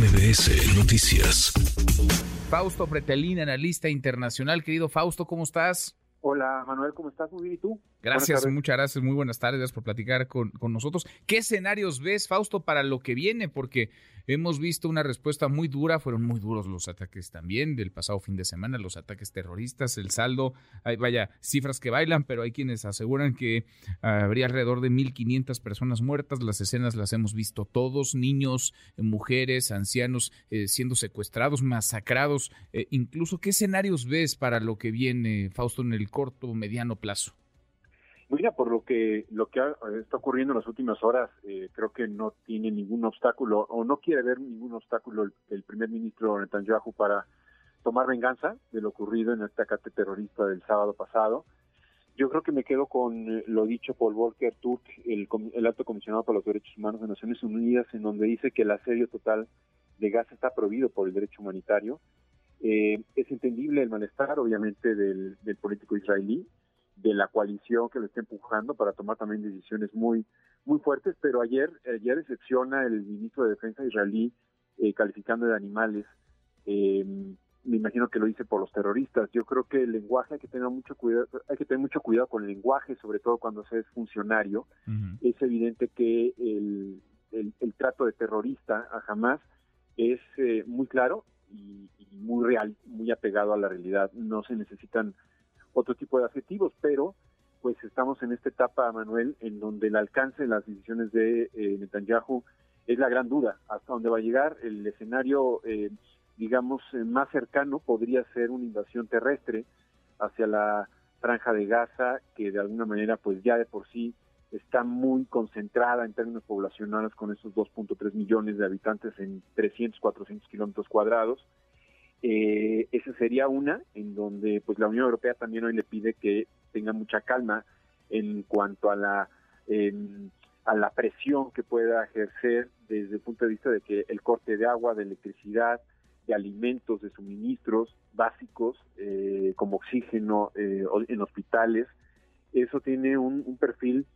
MBS Noticias. Fausto Pretelín, analista internacional. Querido Fausto, ¿cómo estás? Hola Manuel, ¿cómo estás? Muy bien, ¿y tú? Gracias, muchas gracias, muy buenas tardes, gracias por platicar con, con, nosotros. ¿Qué escenarios ves, Fausto, para lo que viene? Porque hemos visto una respuesta muy dura, fueron muy duros los ataques también del pasado fin de semana, los ataques terroristas, el saldo, hay, vaya, cifras que bailan, pero hay quienes aseguran que habría alrededor de 1.500 personas muertas, las escenas las hemos visto todos, niños, mujeres, ancianos eh, siendo secuestrados, masacrados, eh, incluso, ¿qué escenarios ves para lo que viene, Fausto, en el corto o mediano plazo? Mira, por lo que lo que está ocurriendo en las últimas horas, eh, creo que no tiene ningún obstáculo o no quiere ver ningún obstáculo el, primer ministro Netanyahu para tomar venganza de lo ocurrido en el atacate terrorista del sábado pasado. Yo creo que me quedo con eh, lo dicho por Volker Turk, el, el alto comisionado para los derechos humanos de Naciones Unidas, en donde dice que el asedio total de Gaza está prohibido por el derecho humanitario. Eh, es entendible el malestar, obviamente, del, del político israelí, de la coalición que lo está empujando para tomar también decisiones muy muy fuertes, pero ayer ayer excepciona el ministro de Defensa israelí eh, calificando de animales. Eh, me imagino que lo dice por los terroristas. Yo creo que el lenguaje hay que tener mucho cuidado, hay que tener mucho cuidado con el lenguaje, sobre todo cuando se es funcionario. Es evidente que el, el, trato de terrorista a Hamas es eh, muy claro y, y muy real, muy apegado a la realidad. No se necesitan otro tipo de adjetivos, pero pues estamos en esta etapa, Manuel, en donde el alcance de las decisiones de eh, Netanyahu es la gran duda. Hasta dónde va a llegar el escenario, eh, digamos, eh, más cercano podría ser una invasión terrestre hacia la franja de Gaza, que de alguna manera, pues ya de por sí está muy concentrada en términos poblacionales con esos 2.3 millones de habitantes en 300, 400 kilómetros cuadrados. Eh, esa sería una en donde pues la Unión Europea también hoy le pide que tenga mucha calma en cuanto a la a la presión que pueda ejercer desde el punto de vista de que el corte de agua, de electricidad, de alimentos, de suministros básicos eh, como oxígeno eh, en hospitales, eso tiene un, perfil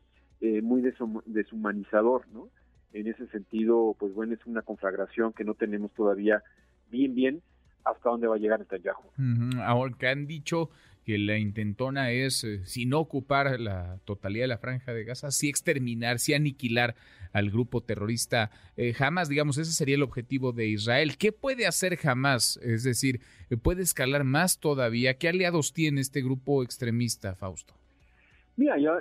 eh, muy deshumanizador, ¿no? En ese sentido, pues bueno, es una conflagración que no tenemos todavía bien, bien hasta dónde va a llegar Netanyahu. Ahora que han dicho que la intentona es, eh, si no ocupar la totalidad de la franja de Gaza, sí exterminar, sí aniquilar al grupo terrorista eh, Hamas, digamos, ese sería el objetivo de Israel. ¿Qué puede hacer Hamas? Es decir, ¿puede escalar más todavía? ¿Qué aliados tiene este grupo extremista, Fausto? Mira, yo,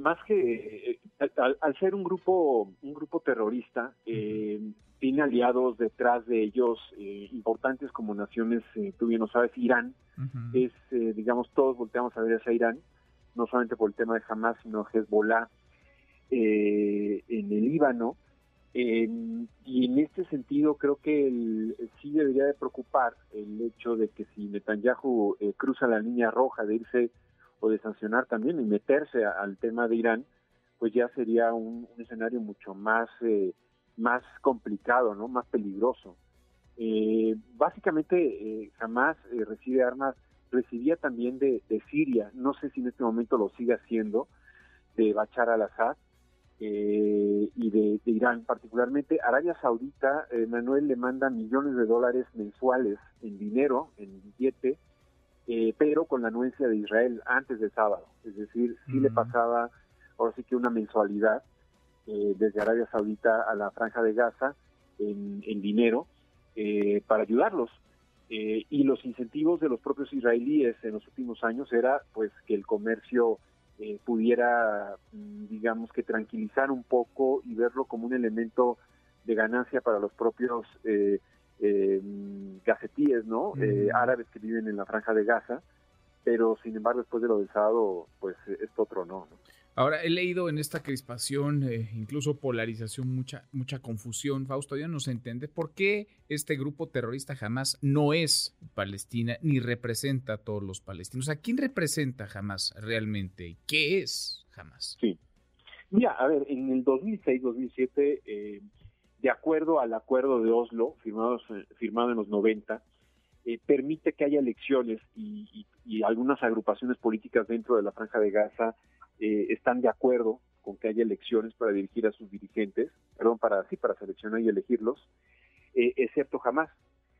más que eh, al, ser un grupo un grupo terrorista, eh, tiene aliados detrás de ellos eh, importantes como naciones, eh, tú bien lo sabes, Irán, es, eh, digamos, todos volteamos a ver hacia Irán, no solamente por el tema de Hamas, sino Hezbollah en el Líbano, y en este sentido creo que el, sí debería de preocupar el hecho de que si Netanyahu cruza la línea roja de irse o de sancionar también y meterse al tema de Irán, pues ya sería un, escenario mucho más... Eh, más complicado, ¿no? Más peligroso. Eh, básicamente, eh, jamás eh, recibe armas, recibía también de, Siria, no sé si en este momento lo sigue haciendo, de Bachar al-Assad y de, Irán particularmente. Arabia Saudita, Manuel le manda millones de dólares mensuales en dinero, en billete, pero con la anuencia de Israel antes del sábado. Es decir, sí le pasaba ahora sí que una mensualidad eh, desde Arabia Saudita a la Franja de Gaza en, dinero eh, para ayudarlos. Eh, y los incentivos de los propios israelíes en los últimos años era pues que el comercio pudiera, mm, digamos que tranquilizar un poco y verlo como un elemento de ganancia para los propios eh, gacetíes, ¿no? árabes que viven en la franja de Gaza, pero sin embargo después de lo del sábado, pues esto otro no. ¿no? Ahora, he leído en esta crispación, eh, incluso polarización, mucha, mucha confusión. Fausto, ya no se entiende por qué este grupo terrorista jamás no es Palestina ni representa a todos los palestinos. ¿A quién representa jamás realmente? ¿Qué es jamás? Sí. Mira, a ver, en el 2006-2007, eh, de acuerdo al acuerdo de Oslo, firmado, firmado en los 90, eh, permite que haya elecciones y, y algunas agrupaciones políticas dentro de la Franja de Gaza eh, están de acuerdo con que haya elecciones para dirigir a sus dirigentes, perdón, para sí, para seleccionar y elegirlos. eh, excepto Hamas.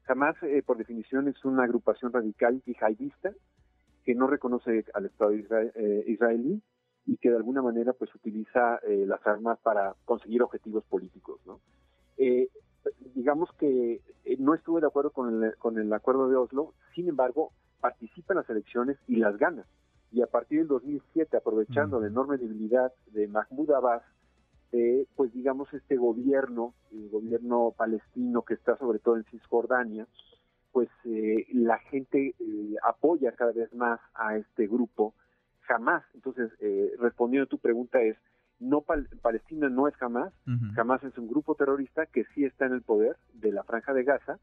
Hamas, eh, por definición, es una agrupación radical yihadista que no reconoce al Estado israelí y que de alguna manera pues utiliza las armas para conseguir objetivos políticos. digamos que no estuve de acuerdo con el, con el acuerdo de Oslo, sin embargo, participa en las elecciones y las gana. Y a partir del 2007, aprovechando la enorme debilidad de Mahmoud Abbas, eh, pues digamos este gobierno, el gobierno palestino que está sobre todo en Cisjordania, pues eh, la gente eh, apoya cada vez más a este grupo, jamás. Entonces, respondiendo a tu pregunta es, no Palestina no es jamás, jamás es un grupo terrorista que sí está en el poder de la franja de Gaza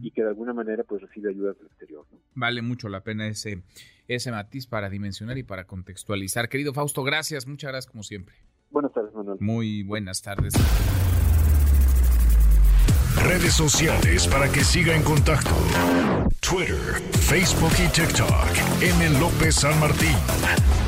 y que de alguna manera pues recibe ayuda del exterior. Vale mucho la pena ese, ese matiz para dimensionar y para contextualizar. Querido Fausto, gracias, muchas gracias como siempre. Buenas tardes, Manuel. Muy buenas tardes. Redes sociales para que siga en contacto: Twitter, Facebook y TikTok. M. López San Martín.